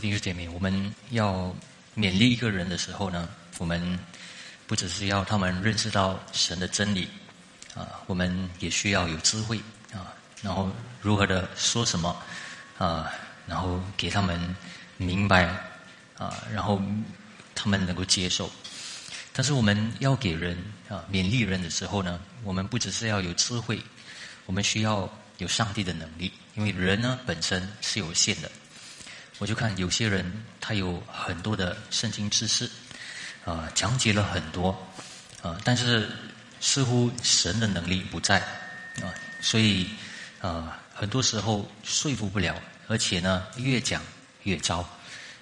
位弟兄姐妹，我们要勉励一个人的时候呢，我们不只是要他们认识到神的真理啊，我们也需要有智慧啊，然后如何的说什么啊，然后给他们明白啊，然后他们能够接受。但是我们要给人啊勉励人的时候呢，我们不只是要有智慧，我们需要有上帝的能力，因为人呢本身是有限的。我就看有些人，他有很多的圣经知识，啊，讲解了很多，啊，但是似乎神的能力不在，啊，所以啊，很多时候说服不了，而且呢，越讲越糟，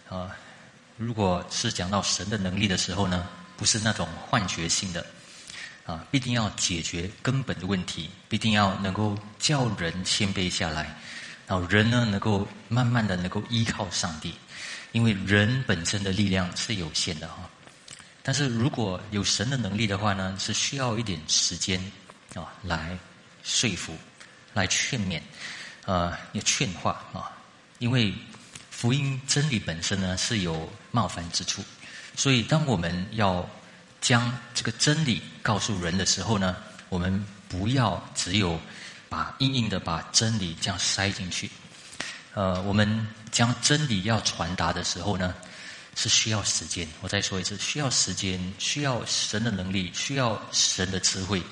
啊，如果是讲到神的能力的时候呢，不是那种幻觉性的，啊，必定要解决根本的问题，必定要能够叫人谦卑下来。然后人呢，能够慢慢的能够依靠上帝，因为人本身的力量是有限的哈。但是如果有神的能力的话呢，是需要一点时间啊来说服、来劝勉、啊要劝化啊。因为福音真理本身呢是有冒犯之处，所以当我们要将这个真理告诉人的时候呢，我们不要只有。把硬硬的把真理这样塞进去，呃，我们将真理要传达的时候呢，是需要时间。我再说一次，需要时间，需要神的能力，需要神的智慧。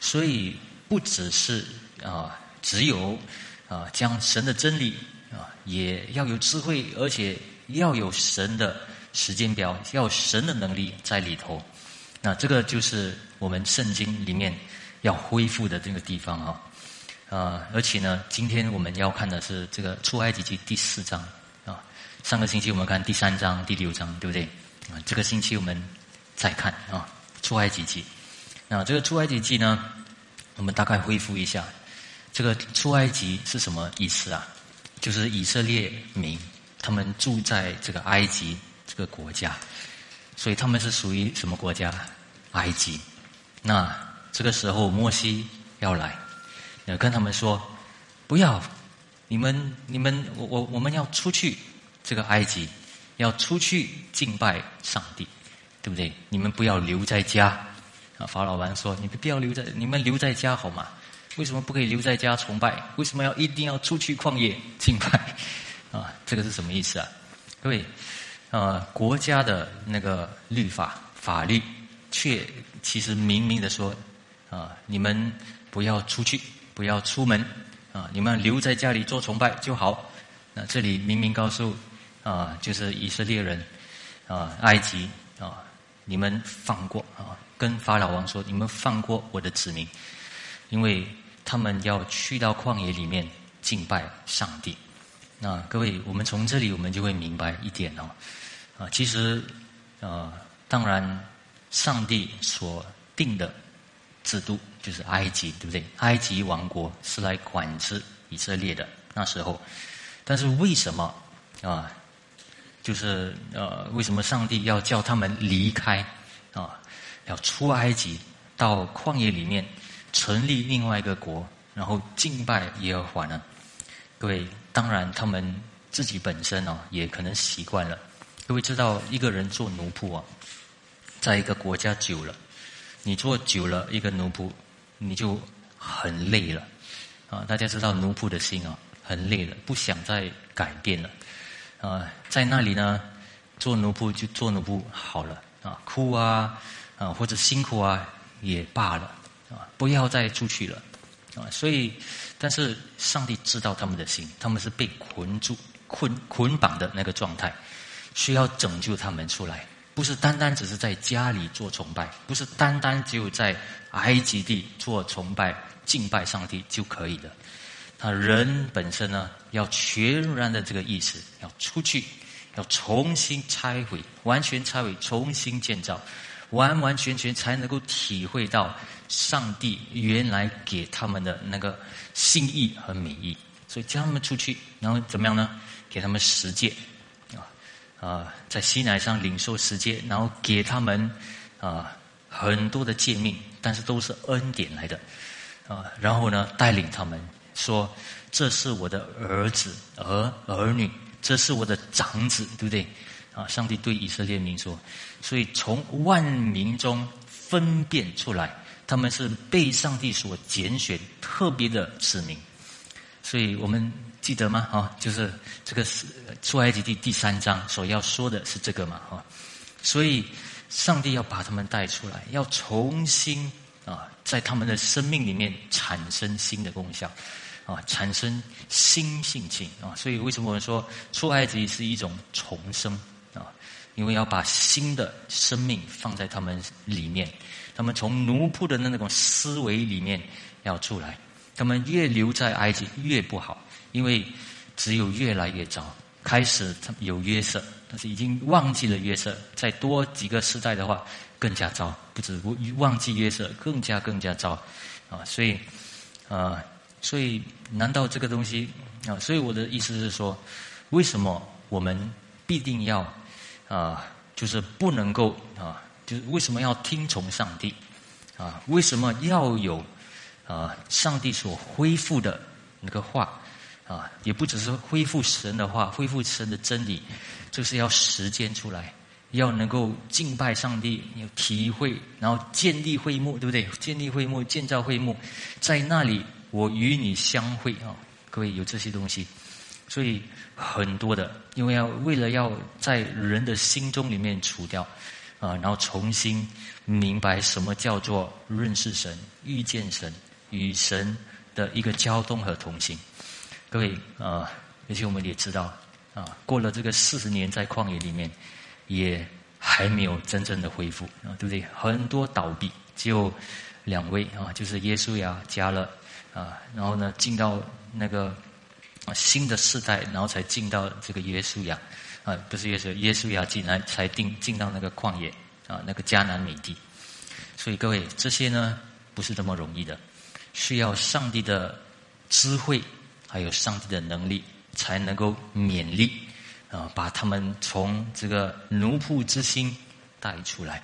所以不只是啊，只有啊，将神的真理啊，也要有智慧，而且要有神的时间表，要神的能力在里头。那这个就是我们圣经里面要恢复的这个地方啊。啊，而且呢，今天我们要看的是这个出埃及记第四章啊。上个星期我们看第三章、第六章，对不对？啊，这个星期我们再看啊出埃及记。那这个出埃及记呢，我们大概恢复一下，这个出埃及是什么意思啊？就是以色列民他们住在这个埃及这个国家，所以他们是属于什么国家？埃及。那这个时候摩西要来。要跟他们说，不要，你们你们我我我们要出去这个埃及，要出去敬拜上帝，对不对？你们不要留在家。啊，法老王说：“你们不要留在，你们留在家好吗？为什么不可以留在家崇拜？为什么要一定要出去旷野敬拜？啊，这个是什么意思啊？各位，啊，国家的那个律法法律，却其实明明的说，啊，你们不要出去。”不要出门啊！你们留在家里做崇拜就好。那这里明明告诉啊，就是以色列人啊，埃及啊，你们放过啊，跟法老王说，你们放过我的子民，因为他们要去到旷野里面敬拜上帝。那各位，我们从这里我们就会明白一点哦，啊，其实啊，当然上帝所定的。制度就是埃及，对不对？埃及王国是来管制以色列的那时候，但是为什么啊？就是呃，为什么上帝要叫他们离开啊？要出埃及，到旷野里面成立另外一个国，然后敬拜耶和华呢？各位，当然他们自己本身哦，也可能习惯了。各位知道，一个人做奴仆啊，在一个国家久了。你做久了一个奴仆，你就很累了，啊！大家知道奴仆的心啊，很累了，不想再改变了，啊！在那里呢，做奴仆就做奴仆好了，啊，哭啊，啊或者辛苦啊也罢了，啊，不要再出去了，啊！所以，但是上帝知道他们的心，他们是被捆住、捆捆绑的那个状态，需要拯救他们出来。不是单单只是在家里做崇拜，不是单单只有在埃及地做崇拜、敬拜上帝就可以的。他人本身呢，要全然的这个意识，要出去，要重新拆毁，完全拆毁，重新建造，完完全全才能够体会到上帝原来给他们的那个心意和美意。所以叫他们出去，然后怎么样呢？给他们实践。啊，在西乃上领受世界，然后给他们啊很多的诫命，但是都是恩典来的啊。然后呢，带领他们说：“这是我的儿子儿儿女，这是我的长子，对不对？啊，上帝对以色列民说，所以从万民中分辨出来，他们是被上帝所拣选特别的子民。所以我们记得吗？啊，就是这个是出埃及记第三章所要说的是这个嘛？哈，所以上帝要把他们带出来，要重新啊，在他们的生命里面产生新的功效。啊，产生新性情啊，所以为什么我们说出埃及是一种重生啊？因为要把新的生命放在他们里面，他们从奴仆的那种思维里面要出来。他们越留在埃及越不好，因为只有越来越糟。开始有约瑟，但是已经忘记了约瑟。再多几个时代的话，更加糟。不止忘记约瑟，更加更加糟啊！所以啊。所以，难道这个东西啊？所以我的意思是说，为什么我们必定要啊？就是不能够啊？就是为什么要听从上帝啊？为什么要有啊？上帝所恢复的那个话啊？也不只是恢复神的话，恢复神的真理，就是要实践出来，要能够敬拜上帝，有体会，然后建立会幕，对不对？建立会幕，建造会幕，在那里。我与你相会啊，各位有这些东西，所以很多的，因为要为了要在人的心中里面除掉啊，然后重新明白什么叫做认识神、遇见神、与神的一个交通和同行。各位啊，而且我们也知道啊，过了这个四十年在旷野里面，也还没有真正的恢复啊，对不对？很多倒闭，只有两位啊，就是耶稣呀，加了。啊，然后呢，进到那个新的世代，然后才进到这个耶稣亚，啊，不是耶稣，耶稣亚进来才进进到那个旷野，啊，那个迦南美地。所以各位，这些呢不是这么容易的，需要上帝的智慧，还有上帝的能力，才能够勉励啊，把他们从这个奴仆之心带出来。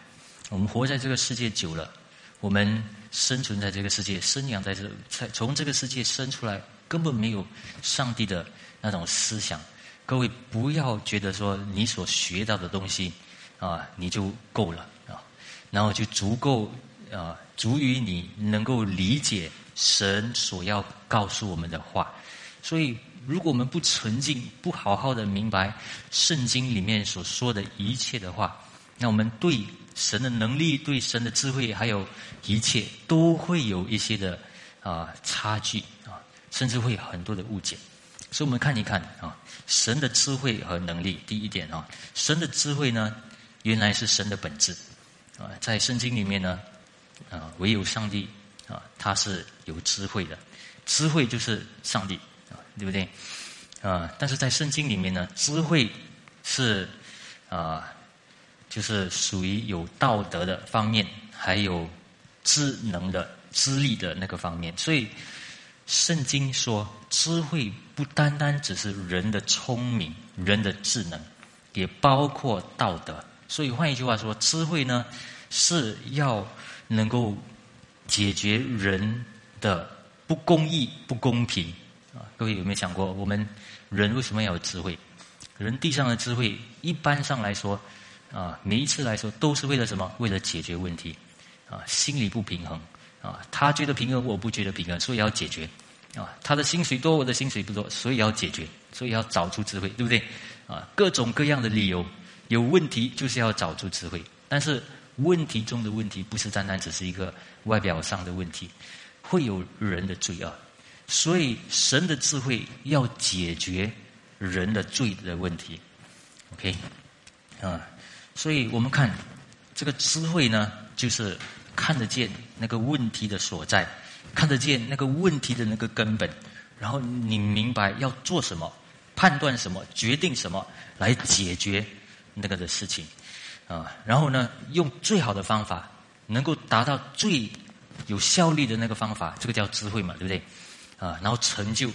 我们活在这个世界久了，我们。生存在这个世界，生养在这，在从这个世界生出来，根本没有上帝的那种思想。各位不要觉得说你所学到的东西啊，你就够了啊，然后就足够啊，足以你能够理解神所要告诉我们的话。所以，如果我们不纯净，不好好的明白圣经里面所说的一切的话，那我们对。神的能力对神的智慧，还有一切都会有一些的啊差距啊，甚至会有很多的误解。所以我们看一看啊，神的智慧和能力。第一点啊，神的智慧呢，原来是神的本质啊，在圣经里面呢啊，唯有上帝啊，他是有智慧的，智慧就是上帝，对不对啊？但是在圣经里面呢，智慧是啊。就是属于有道德的方面，还有智能的、智力的那个方面。所以，圣经说，智慧不单单只是人的聪明、人的智能，也包括道德。所以，换一句话说，智慧呢是要能够解决人的不公义、不公平啊！各位有没有想过，我们人为什么要有智慧？人地上的智慧，一般上来说。啊，每一次来说都是为了什么？为了解决问题，啊，心理不平衡，啊，他觉得平衡，我不觉得平衡，所以要解决，啊，他的薪水多，我的薪水不多，所以要解决，所以要找出智慧，对不对？啊，各种各样的理由，有问题就是要找出智慧，但是问题中的问题不是单单只是一个外表上的问题，会有人的罪恶，所以神的智慧要解决人的罪的问题，OK，啊。所以我们看这个智慧呢，就是看得见那个问题的所在，看得见那个问题的那个根本，然后你明白要做什么，判断什么，决定什么来解决那个的事情啊。然后呢，用最好的方法，能够达到最有效率的那个方法，这个叫智慧嘛，对不对？啊，然后成就，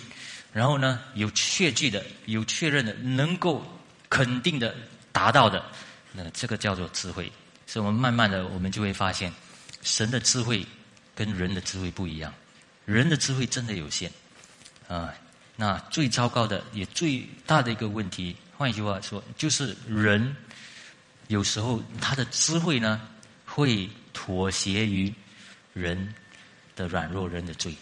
然后呢，有确据的，有确认的，能够肯定的达到的。那这个叫做智慧，所以我们慢慢的，我们就会发现，神的智慧跟人的智慧不一样，人的智慧真的有限，啊，那最糟糕的也最大的一个问题，换一句话说，就是人有时候他的智慧呢会妥协于人的软弱、人的罪，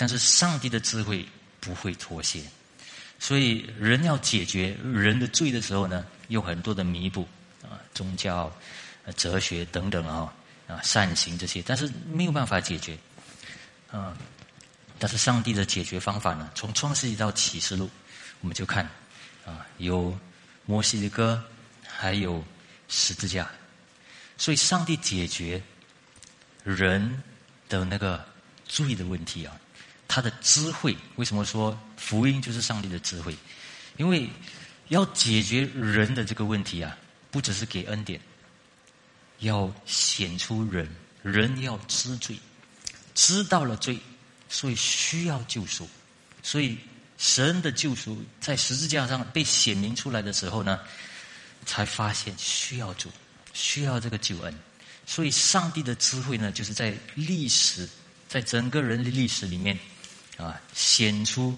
但是上帝的智慧不会妥协。所以人要解决人的罪的时候呢，有很多的弥补啊，宗教、哲学等等啊啊善行这些，但是没有办法解决啊。但是上帝的解决方法呢？从创世纪到启示录，我们就看啊，有摩西的歌，还有十字架。所以上帝解决人的那个罪的问题啊，他的智慧为什么说福音就是上帝的智慧？因为要解决人的这个问题啊，不只是给恩典，要显出人，人要知罪，知道了罪。所以需要救赎，所以神的救赎在十字架上被显明出来的时候呢，才发现需要主，需要这个救恩。所以上帝的智慧呢，就是在历史，在整个人的历史里面啊，显出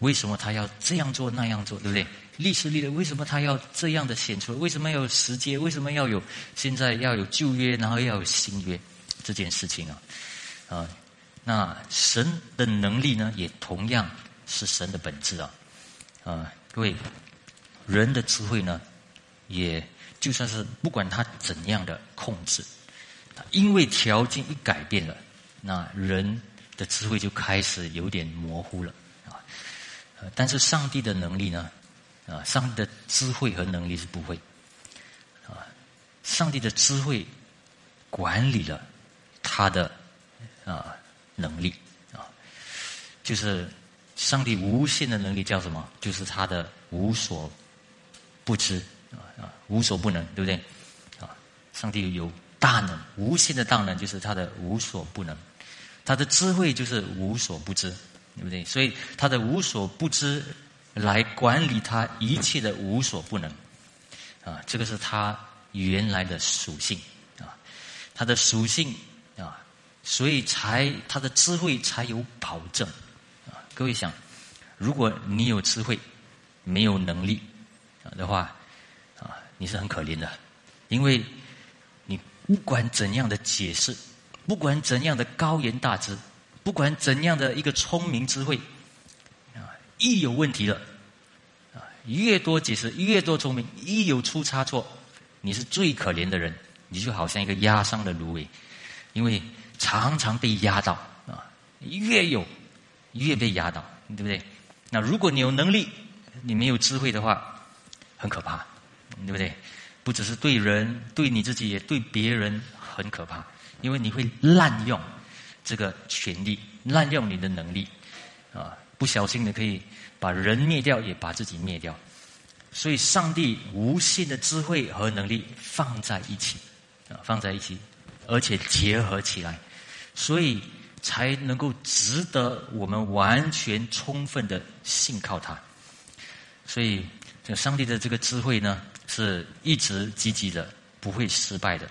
为什么他要这样做那样做，对不对？历史里的为什么他要这样的显出？为什么要有时间？为什么要有现在要有旧约，然后要有新约这件事情啊？啊。那神的能力呢，也同样是神的本质啊！啊，各位，人的智慧呢，也就算是不管他怎样的控制，因为条件一改变了，那人的智慧就开始有点模糊了啊！但是上帝的能力呢，啊，上帝的智慧和能力是不会啊，上帝的智慧管理了他的啊。能力啊，就是上帝无限的能力叫什么？就是他的无所不知啊啊，无所不能，对不对？啊，上帝有大能，无限的大能就是他的无所不能，他的智慧就是无所不知，对不对？所以他的无所不知来管理他一切的无所不能啊，这个是他原来的属性啊，他的属性啊。所以才他的智慧才有保证啊！各位想，如果你有智慧，没有能力的话啊，你是很可怜的，因为你不管怎样的解释，不管怎样的高言大智，不管怎样的一个聪明智慧啊，一有问题了啊，越多解释越多聪明，一有出差错，你是最可怜的人，你就好像一个压伤的芦苇，因为。常常被压倒啊，越有越被压倒，对不对？那如果你有能力，你没有智慧的话，很可怕，对不对？不只是对人，对你自己也对别人很可怕，因为你会滥用这个权利，滥用你的能力啊，不小心的可以把人灭掉，也把自己灭掉。所以，上帝无限的智慧和能力放在一起啊，放在一起，而且结合起来。所以才能够值得我们完全充分的信靠他。所以，这上帝的这个智慧呢，是一直积极的，不会失败的。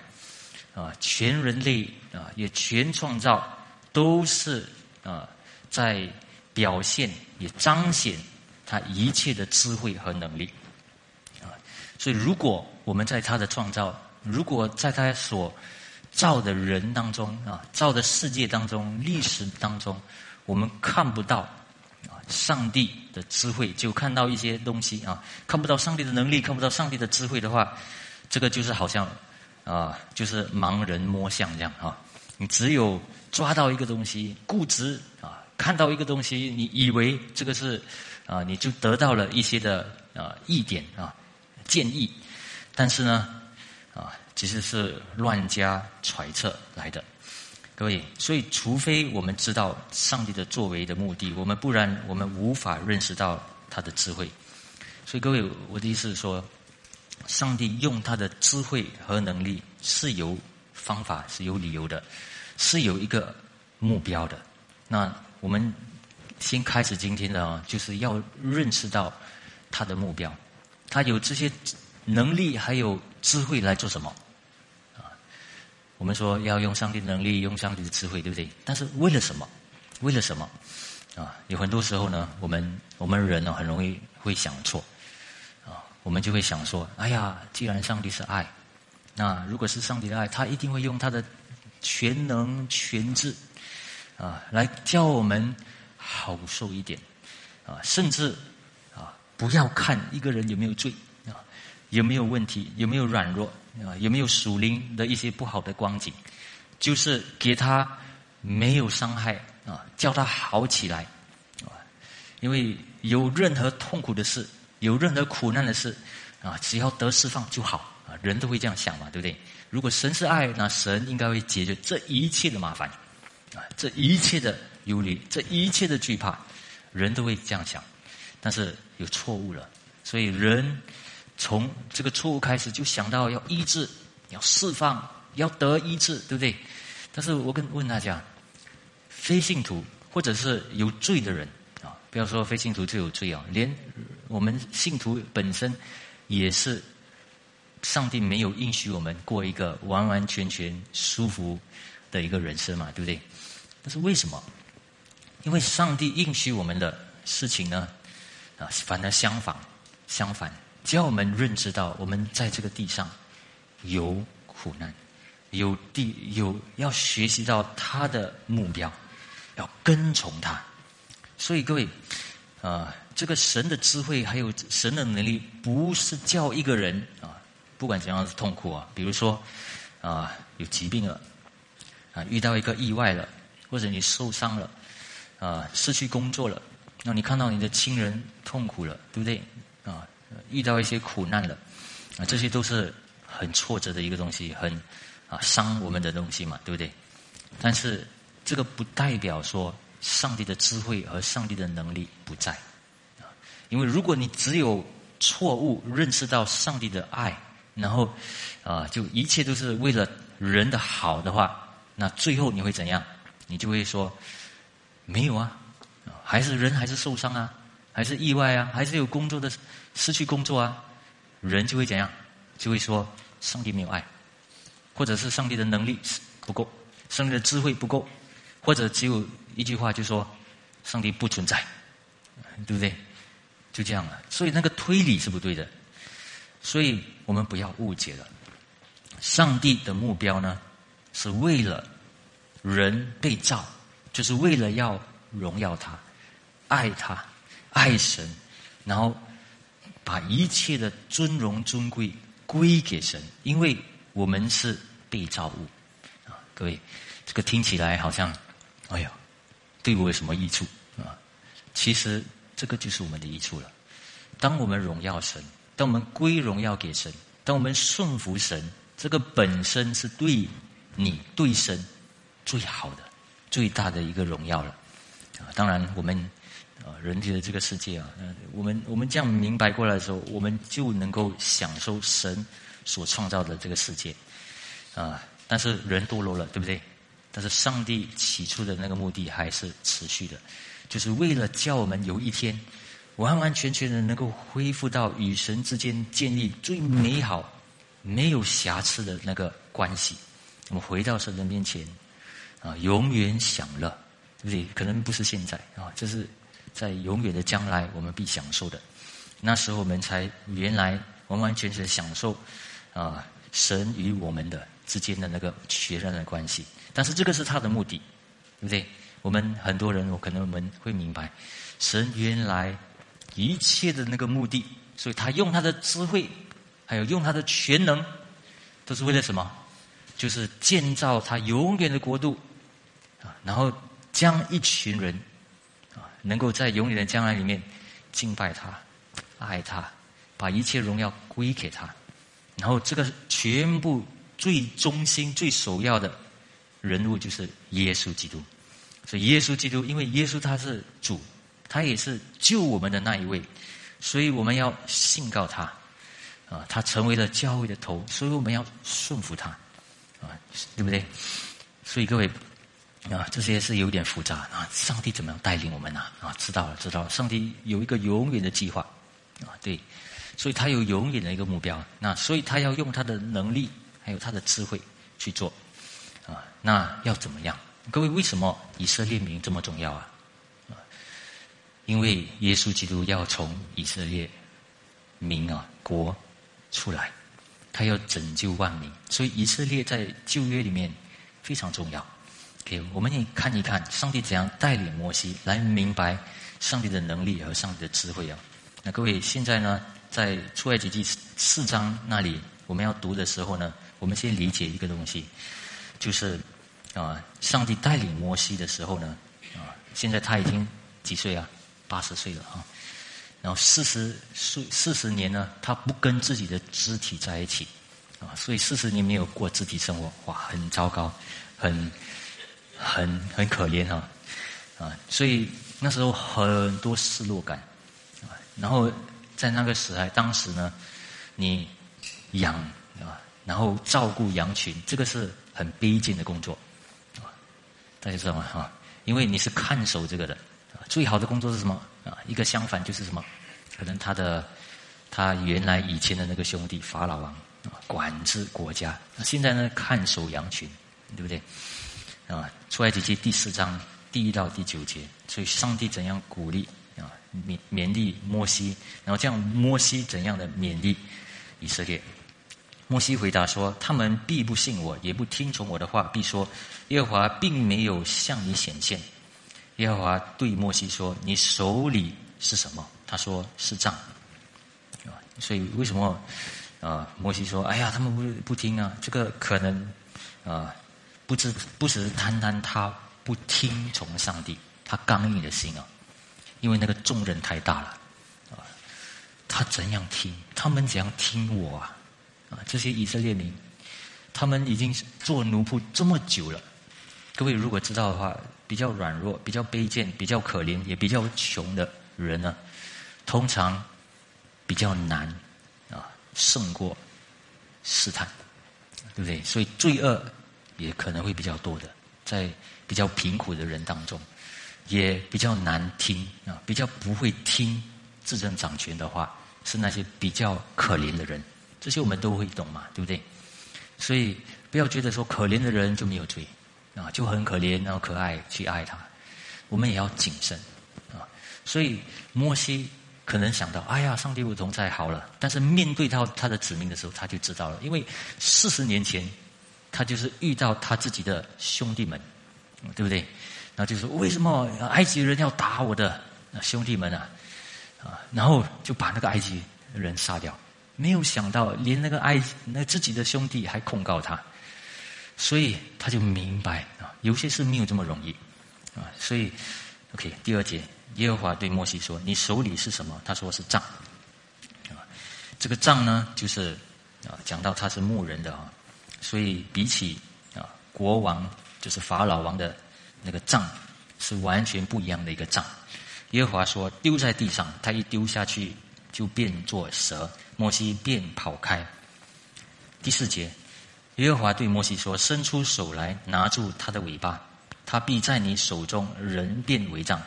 啊，全人类啊，也全创造都是啊，在表现也彰显他一切的智慧和能力。啊，所以如果我们在他的创造，如果在他所造的人当中啊，造的世界当中，历史当中，我们看不到啊，上帝的智慧，就看到一些东西啊，看不到上帝的能力，看不到上帝的智慧的话，这个就是好像啊，就是盲人摸象这样啊。你只有抓到一个东西，固执啊，看到一个东西，你以为这个是啊，你就得到了一些的啊意点啊建议，但是呢啊。其实是乱加揣测来的，各位。所以，除非我们知道上帝的作为的目的，我们不然我们无法认识到他的智慧。所以，各位，我的意思是说，上帝用他的智慧和能力是有方法、是有理由的，是有一个目标的。那我们先开始今天的啊，就是要认识到他的目标，他有这些能力还有智慧来做什么啊？我们说要用上帝的能力，用上帝的智慧，对不对？但是为了什么？为了什么？啊，有很多时候呢，我们我们人呢很容易会想错，我们就会想说，哎呀，既然上帝是爱，那如果是上帝的爱，他一定会用他的全能全智，啊，来教我们好受一点，啊，甚至啊，不要看一个人有没有罪，啊，有没有问题，有没有软弱，啊，有没有属灵的一些不好的光景，就是给他没有伤害。啊，叫他好起来，啊，因为有任何痛苦的事，有任何苦难的事，啊，只要得释放就好，啊，人都会这样想嘛，对不对？如果神是爱，那神应该会解决这一切的麻烦，啊，这一切的忧虑，这一切的惧怕，人都会这样想，但是有错误了，所以人从这个错误开始就想到要医治，要释放，要得医治，对不对？但是我跟问大家。非信徒或者是有罪的人，不要说非信徒就有罪啊，连我们信徒本身也是上帝没有应许我们过一个完完全全舒服的一个人生嘛，对不对？但是为什么？因为上帝应许我们的事情呢啊，反而相反，相反，只要我们认知到我们在这个地上有苦难，有地有要学习到他的目标。要跟从他，所以各位，啊，这个神的智慧还有神的能力，不是叫一个人啊，不管怎样的痛苦啊，比如说啊有疾病了，啊遇到一个意外了，或者你受伤了，啊失去工作了，那你看到你的亲人痛苦了，对不对？啊遇到一些苦难了，啊这些都是很挫折的一个东西，很啊伤我们的东西嘛，对不对？但是。这个不代表说上帝的智慧和上帝的能力不在，因为如果你只有错误认识到上帝的爱，然后啊，就一切都是为了人的好的话，那最后你会怎样？你就会说没有啊，还是人还是受伤啊，还是意外啊，还是有工作的失去工作啊，人就会怎样？就会说上帝没有爱，或者是上帝的能力不够，上帝的智慧不够。或者只有一句话，就说上帝不存在，对不对？就这样了。所以那个推理是不对的。所以我们不要误解了。上帝的目标呢，是为了人被造，就是为了要荣耀他、爱他、爱神，然后把一切的尊荣尊贵归给神，因为我们是被造物啊。各位，这个听起来好像。哎呀，对我有什么益处啊？其实这个就是我们的益处了。当我们荣耀神，当我们归荣耀给神，当我们顺服神，这个本身是对你对神最好的、最大的一个荣耀了。啊，当然我们啊，人体的这个世界啊，我们我们这样明白过来的时候，我们就能够享受神所创造的这个世界啊。但是人堕落了，对不对？但是上帝起初的那个目的还是持续的，就是为了叫我们有一天完完全全的能够恢复到与神之间建立最美好、没有瑕疵的那个关系。我们回到神的面前啊，永远享乐，对不对？可能不是现在啊，这是在永远的将来我们必享受的。那时候我们才原来完完全全享受啊，神与我们的之间的那个确认的关系。但是这个是他的目的，对不对？我们很多人，我可能我们会明白，神原来一切的那个目的，所以他用他的智慧，还有用他的全能，都是为了什么？就是建造他永远的国度啊，然后将一群人啊，能够在永远的将来里面敬拜他、爱他，把一切荣耀归给他，然后这个全部最中心、最首要的。人物就是耶稣基督，所以耶稣基督，因为耶稣他是主，他也是救我们的那一位，所以我们要信告他，啊，他成为了教会的头，所以我们要顺服他，啊，对不对？所以各位，啊，这些是有点复杂啊。上帝怎么样带领我们呢？啊，知道了，知道了。上帝有一个永远的计划，啊，对，所以他有永远的一个目标，那所以他要用他的能力，还有他的智慧去做。啊，那要怎么样？各位，为什么以色列名这么重要啊？啊，因为耶稣基督要从以色列民啊国出来，他要拯救万民，所以以色列在旧约里面非常重要。OK，我们也看一看上帝怎样带领摩西来明白上帝的能力和上帝的智慧啊。那各位现在呢，在出埃及记四章那里我们要读的时候呢，我们先理解一个东西，就是啊，上帝带领摩西的时候呢，啊，现在他已经几岁啊？八十岁了啊，然后四十岁四十年呢，他不跟自己的肢体在一起，啊，所以四十年没有过肢体生活，哇，很糟糕，很很很可怜啊，啊，所以那时候很多失落感，然后在那个时代，当时呢，你养啊，然后照顾羊群，这个是很卑贱的工作，啊，大家知道吗？哈，因为你是看守这个的。最好的工作是什么啊？一个相反就是什么？可能他的他原来以前的那个兄弟法老王啊，管制国家。现在呢，看守羊群，对不对？啊，出埃及记第四章第一到第九节，所以上帝怎样鼓励啊勉勉励摩西，然后这样摩西怎样的勉励以色列？摩西回答说：“他们必不信我，也不听从我的话，必说耶和华并没有向你显现。”耶和华对摩西说：“你手里是什么？”他说：“是杖。”啊，所以为什么啊？摩西说：“哎呀，他们不不听啊！这个可能啊，不知不只是单单他不听从上帝，他刚硬的心啊，因为那个重任太大了啊。他怎样听？他们怎样听我啊？啊，这些以色列民，他们已经做奴仆这么久了。各位如果知道的话。”比较软弱、比较卑贱、比较可怜、也比较穷的人呢，通常比较难啊胜过试探，对不对？所以罪恶也可能会比较多的，在比较贫苦的人当中，也比较难听啊，比较不会听自政掌权的话，是那些比较可怜的人。这些我们都会懂嘛，对不对？所以不要觉得说可怜的人就没有罪。啊，就很可怜，然后可爱去爱他，我们也要谨慎啊。所以摩西可能想到，哎呀，上帝不同在好了。但是面对到他的子民的时候，他就知道了，因为四十年前他就是遇到他自己的兄弟们，对不对？然后就说，为什么埃及人要打我的兄弟们啊？啊，然后就把那个埃及人杀掉。没有想到，连那个爱那自己的兄弟还控告他。所以他就明白啊，有些事没有这么容易啊。所以，OK，第二节，耶和华对摩西说：“你手里是什么？”他说：“是杖。”啊，这个杖呢，就是啊，讲到他是牧人的啊。所以比起啊，国王就是法老王的那个杖，是完全不一样的一个杖。耶和华说：“丢在地上。”他一丢下去，就变作蛇。摩西便跑开。第四节。耶和华对摩西说：“伸出手来，拿住他的尾巴，他必在你手中人变为杖，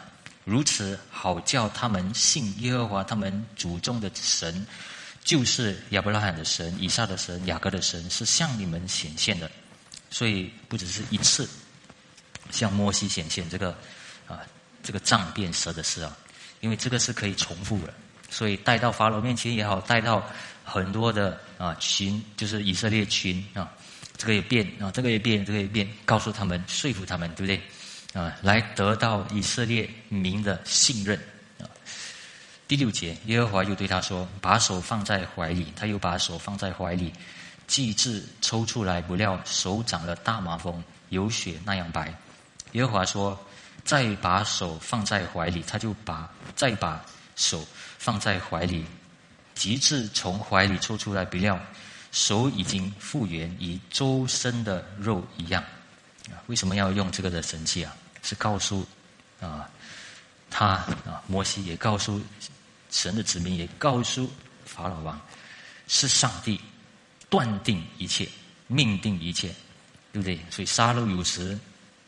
如此好叫他们信耶和华他们祖宗的神，就是亚伯拉罕的神、以撒的神、雅各的神，是向你们显现的。所以不只是一次向摩西显现这个啊，这个杖变蛇的事啊，因为这个是可以重复的，所以带到法老面前也好，带到很多的啊群，就是以色列群啊。”这个也变啊，这个也变，这个也变，告诉他们，说服他们，对不对？啊，来得到以色列民的信任啊。第六节，耶和华又对他说：“把手放在怀里。”他又把手放在怀里，祭至抽出来，不料手长了大麻风，有血那样白。耶和华说：“再把手放在怀里。”他就把再把手放在怀里，极致从怀里抽出来，不料。手已经复原，与周身的肉一样。啊，为什么要用这个的神器啊？是告诉啊，他啊，摩西也告诉神的子民，也告诉法老王，是上帝断定一切，命定一切，对不对？所以杀戮有时，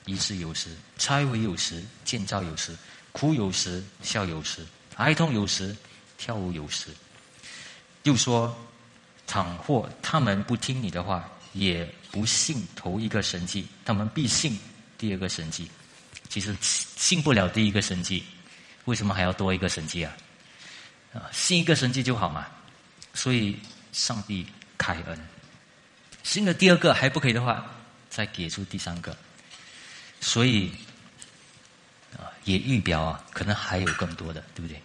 医治有时，拆毁有时，建造有时，哭有时，笑有时，哀痛有时，跳舞有时。又说。倘或他们不听你的话，也不信头一个神迹，他们必信第二个神迹。其实信不了第一个神迹，为什么还要多一个神迹啊？啊，信一个神迹就好嘛。所以上帝开恩，信了第二个还不可以的话，再给出第三个。所以，也预表啊，可能还有更多的，对不对？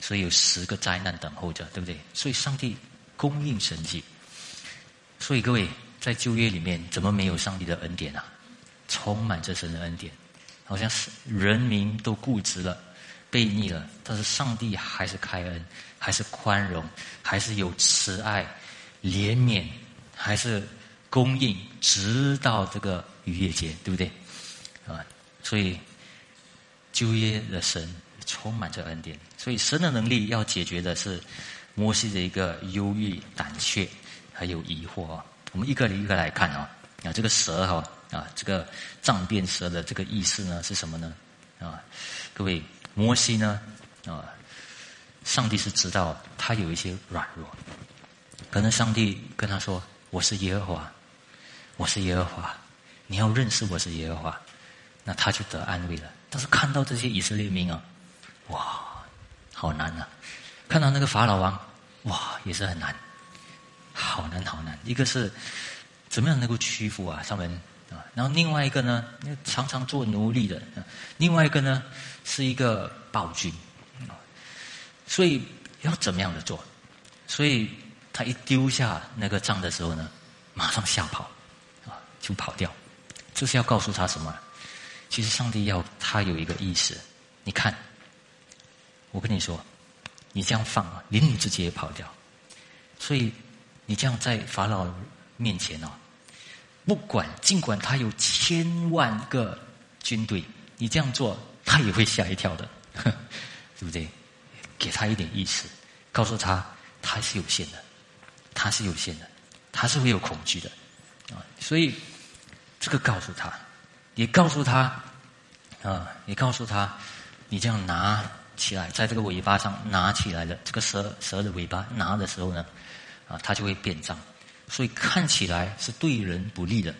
所以有十个灾难等候着，对不对？所以上帝供应神迹。所以各位在旧约里面，怎么没有上帝的恩典啊？充满着神的恩典，好像是人民都固执了、背逆了，但是上帝还是开恩，还是宽容，还是有慈爱、怜悯，还是供应，直到这个逾越节，对不对？啊，所以旧约的神充满着恩典，所以神的能力要解决的是摩西的一个忧郁、胆怯还有疑惑啊。我们一个一个来看啊，啊，这个蛇哈。啊，这个障变蛇的这个意思呢是什么呢？啊，各位，摩西呢，啊，上帝是知道他有一些软弱，可能上帝跟他说：“我是耶和华，我是耶和华，你要认识我是耶和华。”那他就得安慰了。但是看到这些以色列民啊，哇，好难啊！看到那个法老王，哇，也是很难，好难好难。一个是怎么样能够屈服啊？他们。然后另外一个呢，常常做奴隶的；另外一个呢，是一个暴君。所以要怎么样的做？所以他一丢下那个杖的时候呢，马上吓跑，啊，就跑掉。这是要告诉他什么？其实上帝要他有一个意识。你看，我跟你说，你这样放啊，连你自己也跑掉。所以你这样在法老面前哦。不管，尽管他有千万个军队，你这样做，他也会吓一跳的，对不对？给他一点意识，告诉他他是有限的，他是有限的，他是会有恐惧的啊。所以这个告诉他，也告诉他啊，也告诉他，你这样拿起来，在这个尾巴上拿起来的这个蛇蛇的尾巴拿的时候呢，啊，它就会变脏。所以看起来是对人不利的，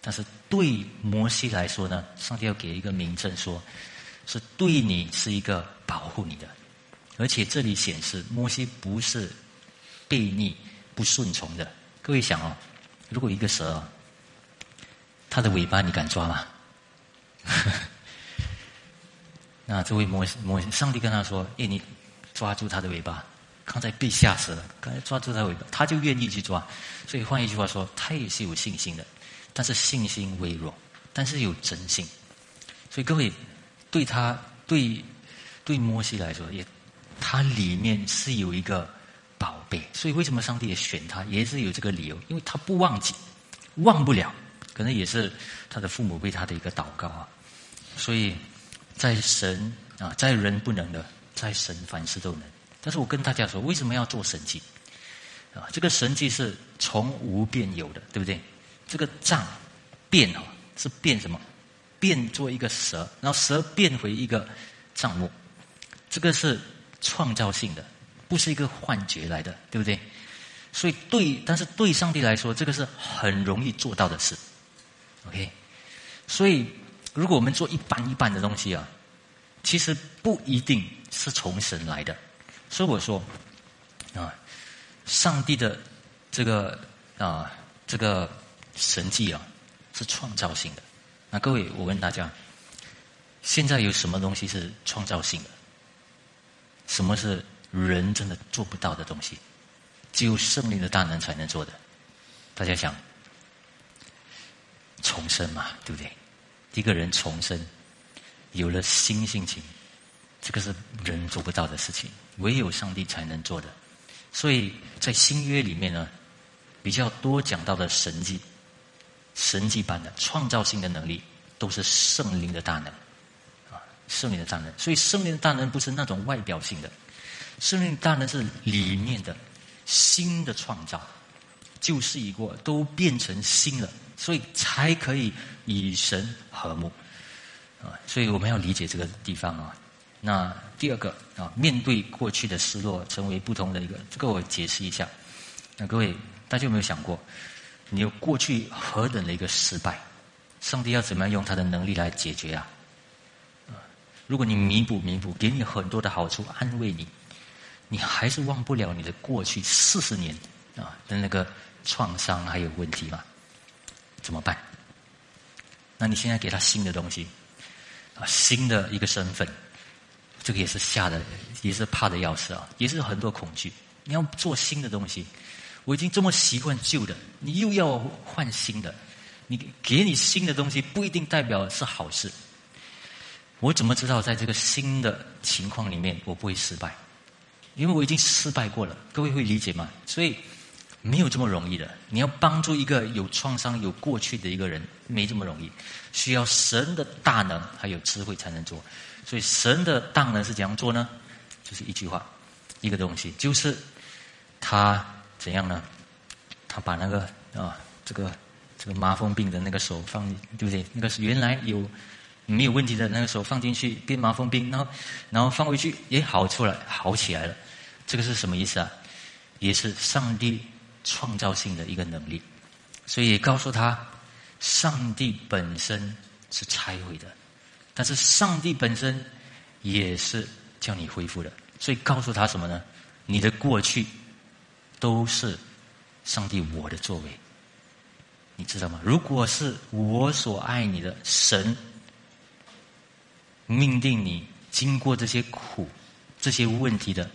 但是对摩西来说呢，上帝要给一个明证，说是对你是一个保护你的。而且这里显示摩西不是悖逆、不顺从的。各位想哦，如果一个蛇，它的尾巴你敢抓吗？那这位摩西摩西，上帝跟他说：“哎，你抓住他的尾巴。”刚才被吓死了，刚才抓住他尾巴，他就愿意去抓。所以换一句话说，他也是有信心的，但是信心微弱，但是有真心。所以各位对他对对摩西来说，也他里面是有一个宝贝。所以为什么上帝也选他，也是有这个理由，因为他不忘记，忘不了，可能也是他的父母为他的一个祷告啊。所以在神啊，在人不能的，在神凡事都能。但是我跟大家说，为什么要做神迹？啊，这个神迹是从无变有的，对不对？这个杖变啊，是变什么？变做一个蛇，然后蛇变回一个杖木，这个是创造性的，不是一个幻觉来的，对不对？所以对，但是对上帝来说，这个是很容易做到的事。OK，所以如果我们做一般一般的东西啊，其实不一定是从神来的。所以我说，啊，上帝的这个啊，这个神迹啊，是创造性的。那各位，我问大家，现在有什么东西是创造性的？什么是人真的做不到的东西？只有圣灵的大能才能做的。大家想，重生嘛，对不对？一个人重生，有了新性情。这个是人做不到的事情，唯有上帝才能做的。所以在新约里面呢，比较多讲到的神迹、神迹般的创造性的能力，都是圣灵的大能啊，圣灵的大能。所以圣灵的大能不是那种外表性的，圣灵的大能是里面的新的创造，旧事已过，都变成新了，所以才可以与神和睦啊。所以我们要理解这个地方啊。那第二个啊，面对过去的失落，成为不同的一个，这个我解释一下。那各位，大家有没有想过，你有过去何等的一个失败，上帝要怎么样用他的能力来解决啊？如果你弥补弥补，给你很多的好处，安慰你，你还是忘不了你的过去四十年啊的那个创伤还有问题嘛？怎么办？那你现在给他新的东西啊，新的一个身份，这个也是吓的，也是怕的要死啊，也是很多恐惧。你要做新的东西，我已经这么习惯旧的，你又要换新的，你给你新的东西不一定代表是好事。我怎么知道在这个新的情况里面我不会失败？因为我已经失败过了，各位会理解吗？所以没有这么容易的。你要帮助一个有创伤、有过去的一个人，没这么容易，需要神的大能还有智慧才能做。所以神的大能是怎样做呢？就是一句话，一个东西，就是他怎样呢？他把那个啊，这个这个麻风病的那个手放，对不对？那个是原来有。没有问题的那个手放进去变麻风病，然后然后放回去也好出来好起来了，这个是什么意思啊？也是上帝创造性的一个能力，所以告诉他，上帝本身是拆毁的，但是上帝本身也是叫你恢复的，所以告诉他什么呢？你的过去都是上帝我的作为，你知道吗？如果是我所爱你的神。命定你经过这些苦、这些问题的，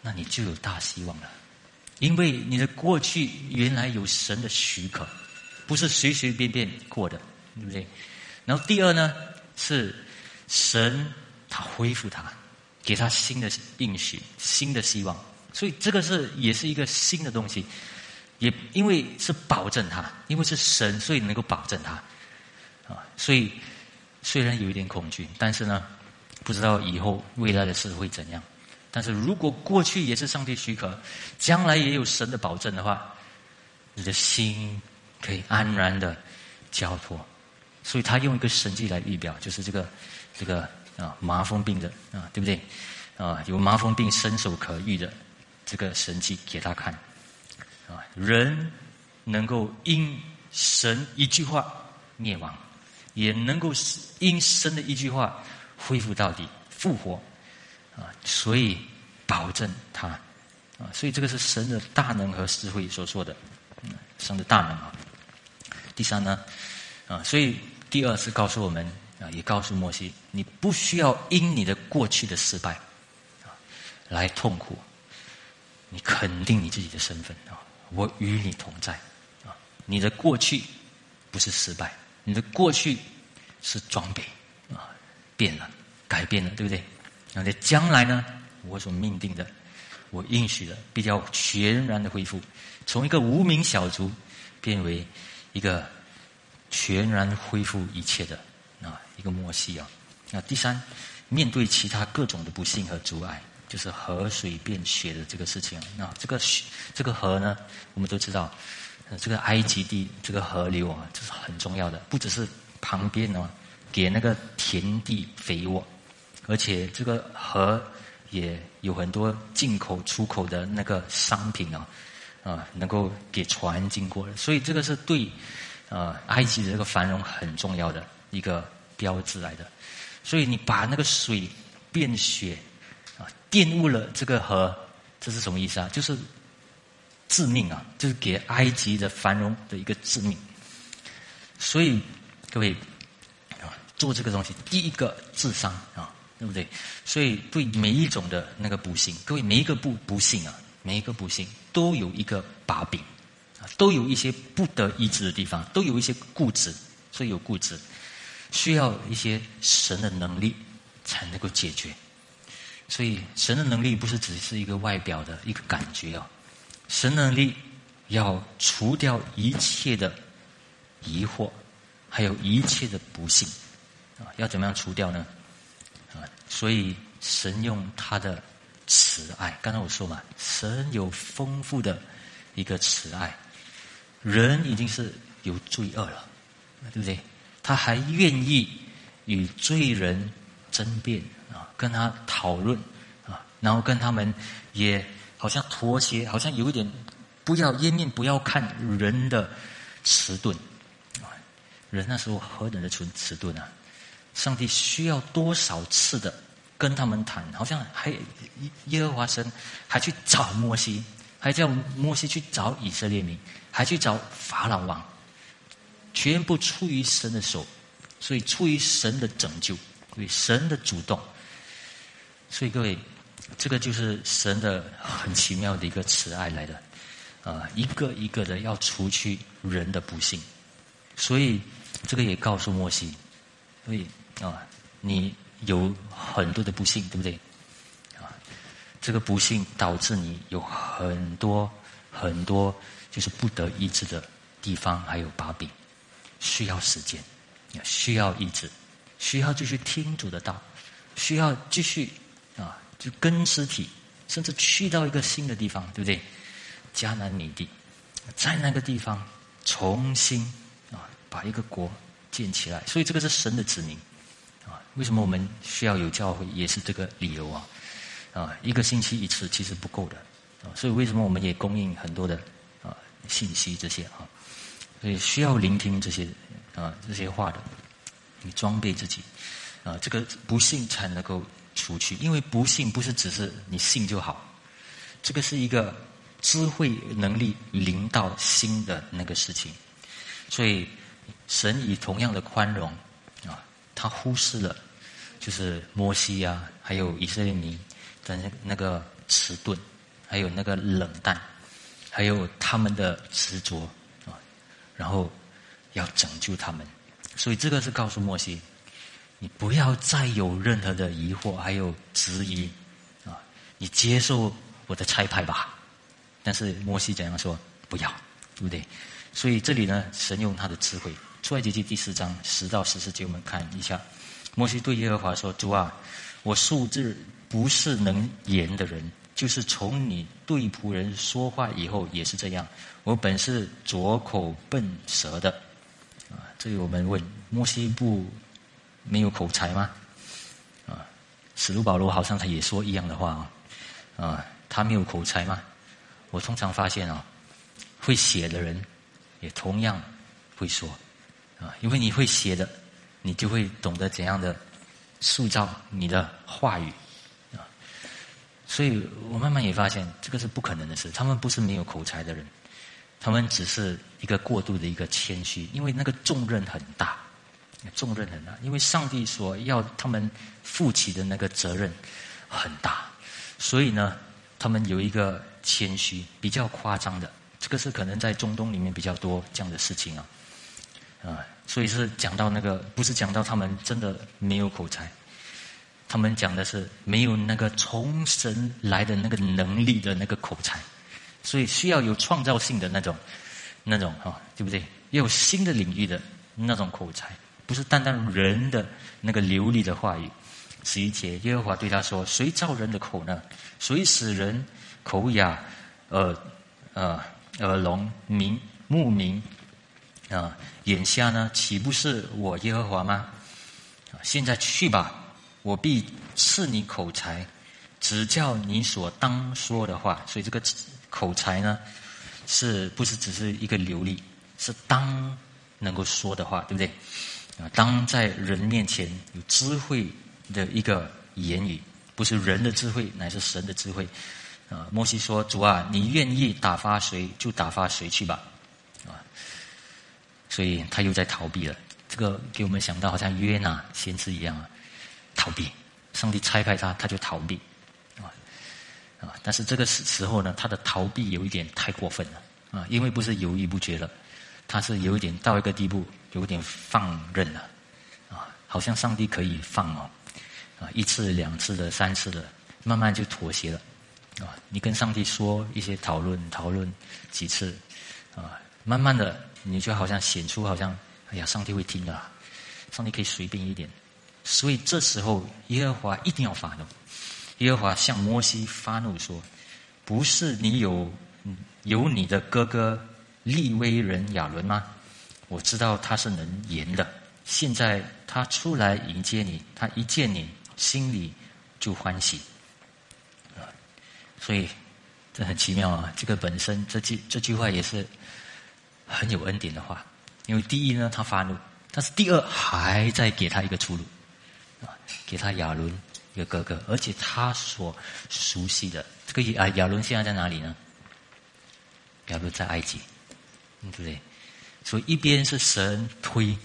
那你就有大希望了，因为你的过去原来有神的许可，不是随随便便过的，对不对？然后第二呢，是神他恢复他，给他新的应许、新的希望，所以这个是也是一个新的东西，也因为是保证他，因为是神，所以能够保证他，啊，所以。虽然有一点恐惧，但是呢，不知道以后未来的事会怎样。但是如果过去也是上帝许可，将来也有神的保证的话，你的心可以安然的交托。所以他用一个神迹来预表，就是这个这个啊麻风病的啊，对不对？啊，有麻风病伸手可愈的这个神迹给他看啊，人能够因神一句话灭亡。也能够因神的一句话恢复到底复活啊，所以保证他啊，所以这个是神的大能和智慧所说的，神的大能啊。第三呢啊，所以第二是告诉我们啊，也告诉摩西，你不需要因你的过去的失败啊来痛苦，你肯定你自己的身份啊，我与你同在啊，你的过去不是失败。你的过去是装备啊，变了，改变了，对不对？那在将来呢？我所命定的，我应许的，比较全然的恢复，从一个无名小卒变为一个全然恢复一切的啊，一个摩西啊。那第三，面对其他各种的不幸和阻碍，就是河水变血的这个事情。那这个这个河呢，我们都知道。这个埃及地这个河流啊，这是很重要的，不只是旁边呢，给那个田地肥沃，而且这个河也有很多进口出口的那个商品啊，啊，能够给船经过，所以这个是对啊埃及的这个繁荣很重要的一个标志来的。所以你把那个水变血啊，玷污了这个河，这是什么意思啊？就是。致命啊，就是给埃及的繁荣的一个致命。所以各位啊，做这个东西，第一个智商啊，对不对？所以对每一种的那个不幸，各位每一个不不幸啊，每一个不幸都有一个把柄，都有一些不得医治的地方，都有一些固执，所以有固执，需要一些神的能力才能够解决。所以神的能力不是只是一个外表的一个感觉啊。神能力要除掉一切的疑惑，还有一切的不幸啊！要怎么样除掉呢？所以神用他的慈爱，刚才我说嘛，神有丰富的一个慈爱，人已经是有罪恶了，对不对？他还愿意与罪人争辩啊，跟他讨论啊，然后跟他们也。好像妥协，好像有一点不要颜面，不要看人的迟钝啊！人那时候何等的存迟钝啊！上帝需要多少次的跟他们谈？好像还耶和华神还去找摩西，还叫摩西去找以色列民，还去找法老王，全部出于神的手，所以出于神的拯救，为神的主动。所以各位，这个就是神的很奇妙的一个慈爱来的，啊，一个一个的要除去人的不幸，所以这个也告诉摩西，所以啊，你有很多的不幸，对不对？啊，这个不幸导致你有很多很多就是不得医治的地方，还有把柄，需要时间，需要医治，需要继续听主的道，需要继续。啊，就跟尸体，甚至去到一个新的地方，对不对？迦南美地，在那个地方重新啊，把一个国建起来。所以这个是神的指明。为什么我们需要有教会，也是这个理由啊。啊，一个星期一次其实不够的啊。所以为什么我们也供应很多的啊信息这些啊？所以需要聆听这些啊这些话的，你装备自己啊，这个不幸才能够。出去，因为不信不是只是你信就好，这个是一个智慧能力临到心的那个事情，所以神以同样的宽容啊，他忽视了就是摩西啊，还有以色列民的那那个迟钝，还有那个冷淡，还有他们的执着啊，然后要拯救他们，所以这个是告诉摩西。你不要再有任何的疑惑，还有质疑，啊！你接受我的差派吧。但是摩西怎样说？不要，对不对？所以这里呢，神用他的智慧，出埃及记第四章十到十四节，我们看一下。摩西对耶和华说：“主啊，我素质不是能言的人，就是从你对仆人说话以后也是这样。我本是拙口笨舌的。”啊，这里我们问摩西不？没有口才吗？啊，使徒保罗好像他也说一样的话啊，啊，他没有口才吗？我通常发现啊，会写的人也同样会说啊，因为你会写的，你就会懂得怎样的塑造你的话语啊。所以我慢慢也发现，这个是不可能的事。他们不是没有口才的人，他们只是一个过度的一个谦虚，因为那个重任很大。重任很大，因为上帝所要他们负起的那个责任很大，所以呢，他们有一个谦虚，比较夸张的，这个是可能在中东里面比较多这样的事情啊，啊，所以是讲到那个，不是讲到他们真的没有口才，他们讲的是没有那个从神来的那个能力的那个口才，所以需要有创造性的那种，那种哈，对不对？要有新的领域的那种口才。不是单单人的那个流利的话语。十一节，耶和华对他说：“谁造人的口呢？谁使人口哑、耳、呃、耳聋、明目明啊、眼瞎呢？岂不是我耶和华吗？现在去吧，我必赐你口才，只叫你所当说的话。所以这个口才呢，是不是只是一个流利？是当能够说的话，对不对？”啊，当在人面前有智慧的一个言语，不是人的智慧，乃是神的智慧。啊，摩西说：“主啊，你愿意打发谁就打发谁去吧。”啊，所以他又在逃避了。这个给我们想到好像约拿先知一样啊，逃避。上帝差派他，他就逃避。啊啊，但是这个时时候呢，他的逃避有一点太过分了。啊，因为不是犹豫不决了，他是有一点到一个地步。有点放任了，啊，好像上帝可以放哦，啊，一次两次的三次的，慢慢就妥协了，啊，你跟上帝说一些讨论讨论几次，啊，慢慢的你就好像显出好像，哎呀，上帝会听的，上帝可以随便一点，所以这时候耶和华一定要发怒，耶和华向摩西发怒说，不是你有有你的哥哥利威人亚伦吗？我知道他是能言的。现在他出来迎接你，他一见你，心里就欢喜。所以这很奇妙啊！这个本身这句这句话也是很有恩典的话。因为第一呢，他发怒；但是第二还在给他一个出路。啊，给他亚伦一个哥哥，而且他所熟悉的这个亚亚伦现在在哪里呢？亚伦在埃及，对不对？所以一边是神推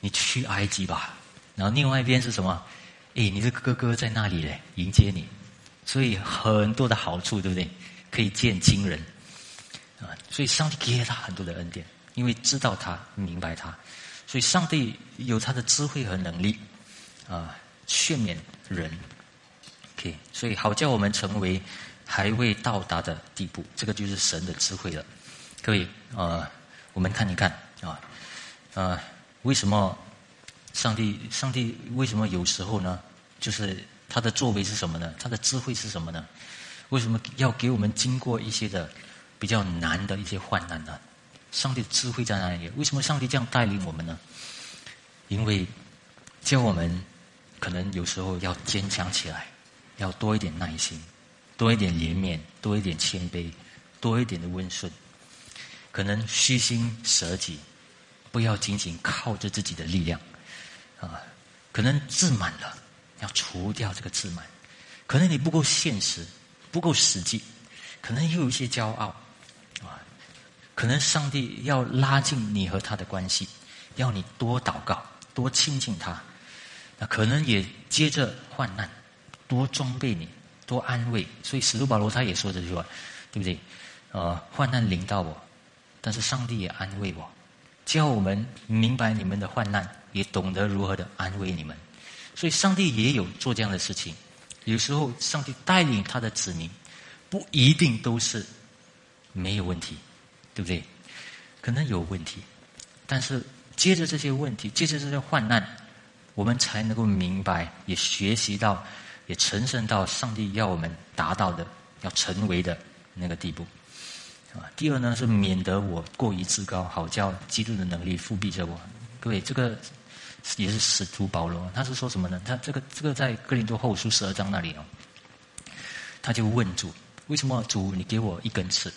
你去埃及吧，然后另外一边是什么？哎，你的哥哥在那里嘞，迎接你，所以很多的好处，对不对？可以见亲人啊，所以上帝给他很多的恩典，因为知道他明白他，所以上帝有他的智慧和能力啊，劝勉人。OK，所以好叫我们成为还未到达的地步，这个就是神的智慧了。各位啊，我们看一看啊啊，为什么？上帝，上帝为什么有时候呢？就是他的作为是什么呢？他的智慧是什么呢？为什么要给我们经过一些的比较难的一些患难呢？上帝的智慧在哪里？为什么上帝这样带领我们呢？因为教我们可能有时候要坚强起来，要多一点耐心，多一点怜悯，多一点谦卑，多一点的温顺，可能虚心舍己，不要仅仅靠着自己的力量。啊，可能自满了，要除掉这个自满；可能你不够现实，不够实际；可能又有一些骄傲，可能上帝要拉近你和他的关系，要你多祷告，多亲近他。那可能也接着患难，多装备你，多安慰。所以使徒保罗他也说这句话，对不对？呃，患难临到我，但是上帝也安慰我，叫我们明白你们的患难。也懂得如何的安慰你们，所以上帝也有做这样的事情。有时候上帝带领他的子民，不一定都是没有问题，对不对？可能有问题，但是接着这些问题，接着这些患难，我们才能够明白，也学习到，也成圣到上帝要我们达到的，要成为的那个地步。啊，第二呢是免得我过于自高，好叫基督的能力复辟着我。各位，这个。也是使徒保罗，他是说什么呢？他这个这个在哥林多后书十二章那里哦，他就问主：为什么主你给我一根刺？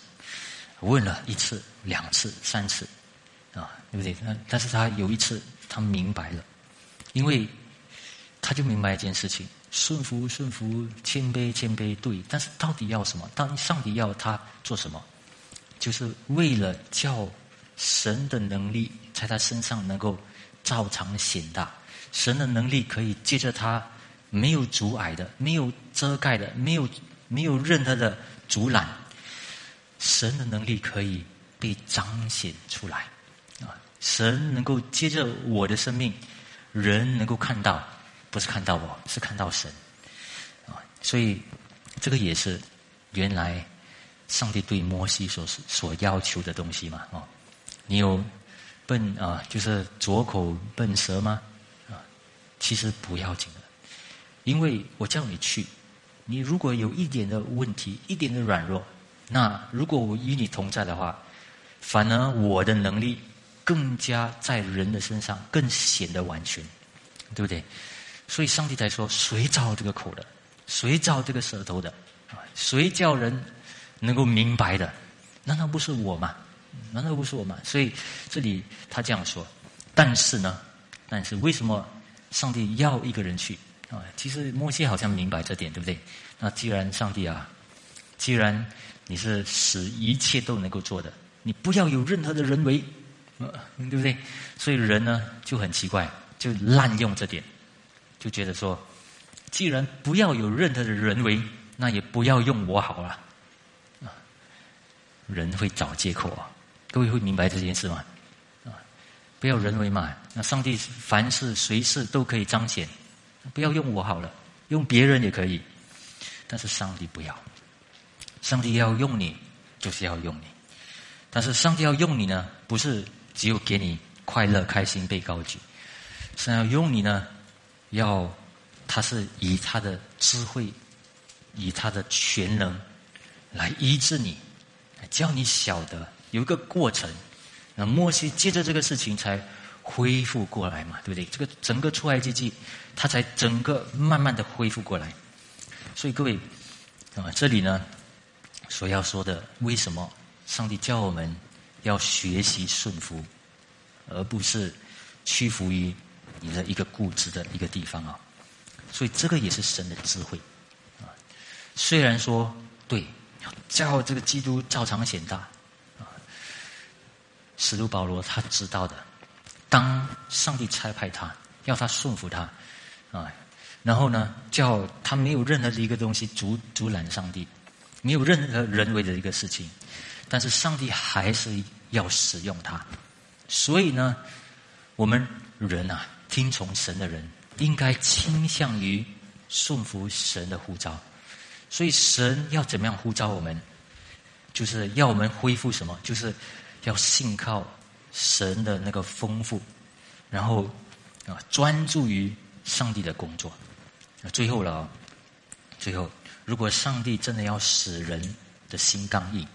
问了一次、两次、三次，啊，对不对？但但是他有一次他明白了，因为他就明白一件事情：顺服、顺服，谦卑、谦卑，对。但是到底要什么？当上帝要他做什么？就是为了叫神的能力在他身上能够。照常显大，神的能力可以借着他没有阻碍的、没有遮盖的、没有没有任何的阻拦，神的能力可以被彰显出来啊！神能够接着我的生命，人能够看到，不是看到我，是看到神啊！所以这个也是原来上帝对摩西所所要求的东西嘛啊！你有。笨啊，就是左口笨舌吗？啊，其实不要紧的，因为我叫你去，你如果有一点的问题，一点的软弱，那如果我与你同在的话，反而我的能力更加在人的身上更显得完全，对不对？所以上帝才说：谁造这个口的？谁造这个舌头的？谁叫人能够明白的？难道不是我吗？难道不是我吗？所以这里他这样说，但是呢，但是为什么上帝要一个人去啊？其实摩西好像明白这点，对不对？那既然上帝啊，既然你是使一切都能够做的，你不要有任何的人为，对不对？所以人呢就很奇怪，就滥用这点，就觉得说，既然不要有任何的人为，那也不要用我好了，人会找借口啊。各位会明白这件事吗？啊，不要人为嘛。那上帝凡事随时都可以彰显，不要用我好了，用别人也可以。但是上帝不要，上帝要用你，就是要用你。但是上帝要用你呢，不是只有给你快乐、开心、被高举，是要用你呢，要他是以他的智慧，以他的全能来医治你，叫你晓得。有一个过程，那摩西接着这个事情才恢复过来嘛，对不对？这个整个出埃及记，他才整个慢慢的恢复过来。所以各位啊，这里呢所要说的，为什么上帝教我们要学习顺服，而不是屈服于你的一个固执的一个地方啊。所以这个也是神的智慧啊。虽然说对，叫这个基督照常显大啊，使徒保罗他知道的，当上帝差派他，要他顺服他啊，然后呢，叫他没有任何的一个东西阻阻拦上帝，没有任何人为的一个事情，但是上帝还是要使用他。所以呢，我们人啊，听从神的人。应该倾向于顺服神的呼召，所以神要怎么样呼召我们？就是要我们恢复什么？就是要信靠神的那个丰富，然后啊专注于上帝的工作。最后了，最后，如果上帝真的要使人的心刚硬，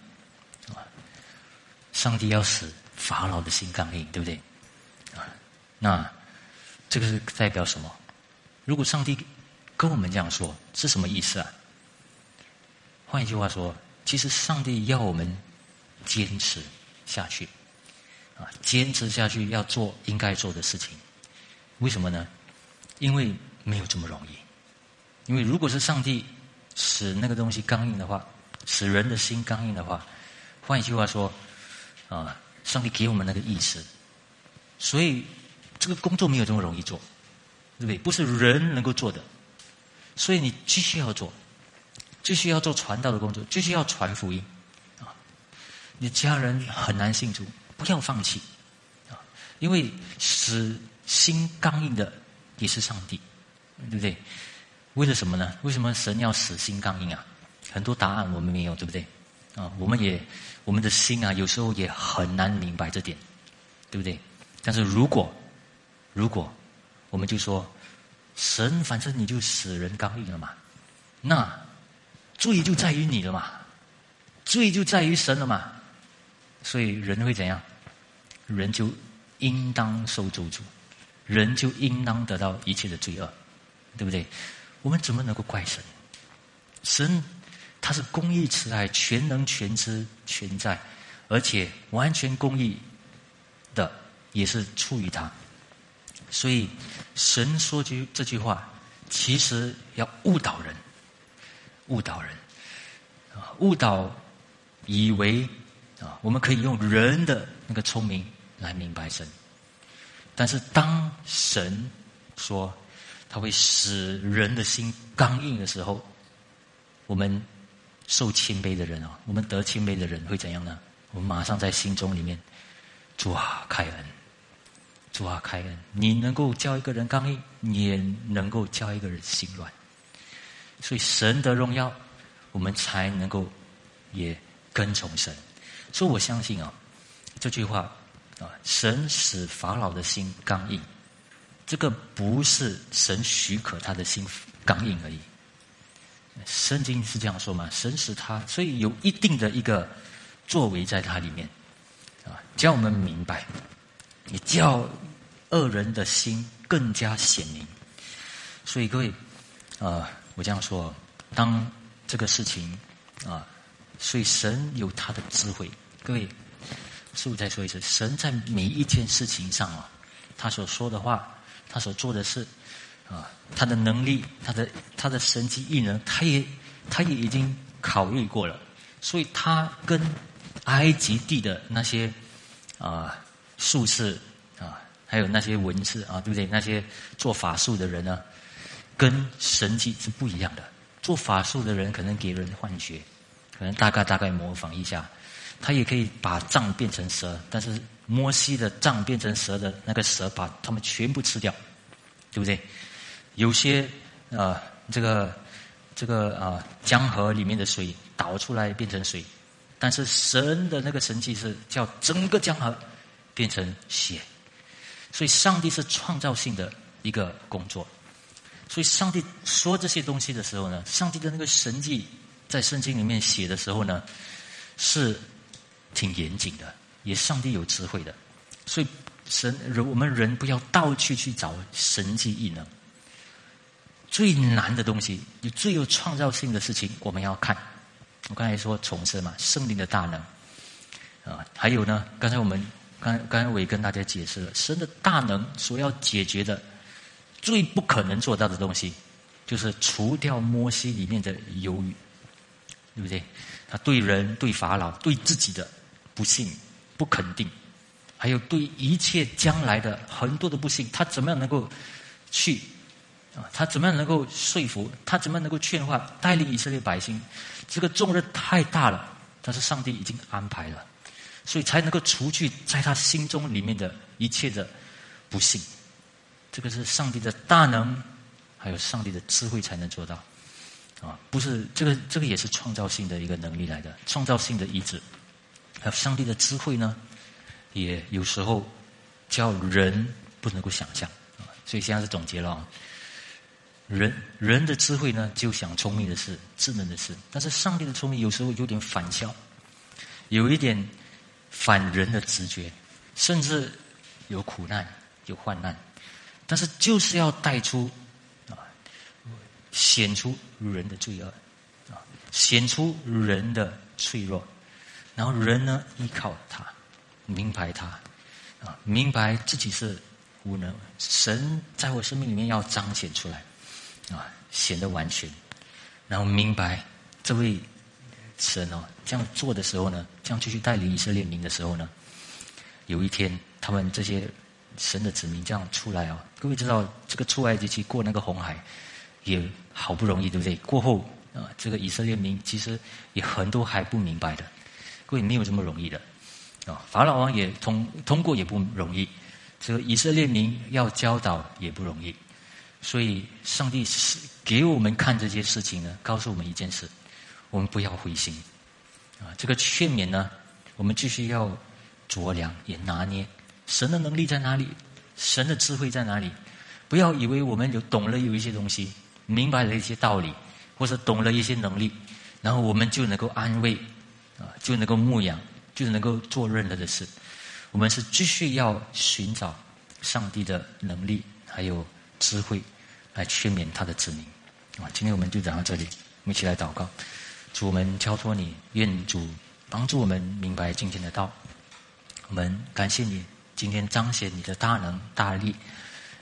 啊，上帝要使法老的心刚硬，对不对？啊，那。这个是代表什么？如果上帝跟我们这样说，是什么意思啊？换一句话说，其实上帝要我们坚持下去，啊，坚持下去要做应该做的事情。为什么呢？因为没有这么容易。因为如果是上帝使那个东西刚硬的话，使人的心刚硬的话，换一句话说，啊，上帝给我们那个意识，所以。这个工作没有这么容易做，对不对？不是人能够做的，所以你继续要做，继续要做传道的工作，继续要传福音啊！你家人很难信主，不要放弃啊！因为使心刚硬的也是上帝，对不对？为了什么呢？为什么神要死心刚硬啊？很多答案我们没有，对不对？啊，我们也我们的心啊，有时候也很难明白这点，对不对？但是如果如果我们就说神，反正你就死人刚硬了嘛，那罪就在于你了嘛，罪就在于神了嘛，所以人会怎样？人就应当受咒诅，人就应当得到一切的罪恶，对不对？我们怎么能够怪神？神他是公义慈爱、全能全知全在，而且完全公义的，也是出于他。所以，神说句这句话，其实要误导人，误导人，啊，误导以为啊，我们可以用人的那个聪明来明白神。但是，当神说他会使人的心刚硬的时候，我们受谦卑的人啊，我们得谦卑的人会怎样呢？我们马上在心中里面，主啊，开恩。主啊，开恩！你能够叫一个人刚硬，你也能够叫一个人心软。所以神的荣耀，我们才能够也跟从神。所以我相信啊，这句话啊，神使法老的心刚硬，这个不是神许可他的心刚硬而已。圣经是这样说嘛？神使他，所以有一定的一个作为在他里面啊，叫我们明白。你叫恶人的心更加显明，所以各位，啊，我这样说，当这个事情啊，所以神有他的智慧。各位，师傅再说一次？神在每一件事情上啊，他所说的话，他所做的事，啊，他的能力，他的他的神迹异能，他也他也已经考虑过了。所以他跟埃及地的那些啊。术士啊，还有那些文士啊，对不对？那些做法术的人呢，跟神迹是不一样的。做法术的人可能给人幻觉，可能大概大概模仿一下，他也可以把杖变成蛇。但是摩西的杖变成蛇的那个蛇，把他们全部吃掉，对不对？有些啊，这个这个啊，江河里面的水倒出来变成水，但是神的那个神迹是叫整个江河。变成血，所以上帝是创造性的一个工作。所以上帝说这些东西的时候呢，上帝的那个神迹在圣经里面写的时候呢，是挺严谨的，也上帝有智慧的。所以神人我们人不要到处去找神迹异能，最难的东西，你最有创造性的事情，我们要看。我刚才说重生嘛，圣灵的大能啊，还有呢，刚才我们。刚刚我也跟大家解释了，神的大能所要解决的最不可能做到的东西，就是除掉摩西里面的犹豫，对不对？他对人、对法老、对自己的不信、不肯定，还有对一切将来的很多的不幸，他怎么样能够去啊？他怎么样能够说服？他怎么样能够劝化、带领以色列百姓？这个重任太大了，但是上帝已经安排了，所以才能够除去在他心中里面的一切的不幸。这个是上帝的大能，还有上帝的智慧才能做到。啊，不是这个，这个也是创造性的一个能力来的，创造性的意志。还有上帝的智慧呢，也有时候叫人不能够想象。所以现在是总结了。人人的智慧呢，就想聪明的事、智能的事；但是上帝的聪明有时候有点反效，有一点反人的直觉，甚至有苦难、有患难。但是就是要带出啊，显出人的罪恶啊，显出人的脆弱，然后人呢依靠他，明白他啊，明白自己是无能，神在我生命里面要彰显出来。啊，显得完全，然后明白这位神哦，这样做的时候呢，这样继续带领以色列民的时候呢，有一天他们这些神的子民这样出来哦，各位知道这个出埃及期过那个红海也好不容易，对不对？过后啊，这个以色列民其实也很多还不明白的，各位没有这么容易的啊。法老王也通通过也不容易，这个以色列民要教导也不容易。所以，上帝是给我们看这些事情呢，告诉我们一件事：我们不要灰心。啊，这个劝勉呢，我们继续要酌量，也拿捏。神的能力在哪里？神的智慧在哪里？不要以为我们有懂了有一些东西，明白了一些道理，或者懂了一些能力，然后我们就能够安慰，啊，就能够牧养，就能够做任何的事。我们是继续要寻找上帝的能力，还有智慧。来劝勉他的子民，啊！今天我们就讲到这里，我们一起来祷告，主我们交托你，愿主帮助我们明白今天的道。我们感谢你今天彰显你的大能大力，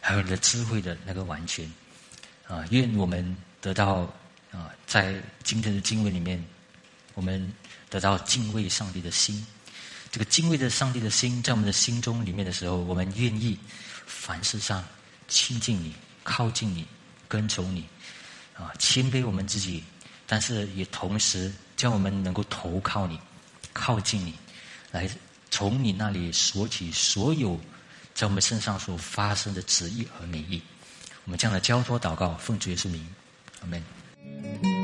还有你的智慧的那个完全，啊！愿我们得到啊，在今天的经文里面，我们得到敬畏上帝的心。这个敬畏的上帝的心，在我们的心中里面的时候，我们愿意凡事上亲近你。靠近你，跟从你，啊，谦卑我们自己，但是也同时叫我们能够投靠你，靠近你，来从你那里索取所有在我们身上所发生的旨意和美意。我们这样的交托祷告，奉主耶稣名，阿门。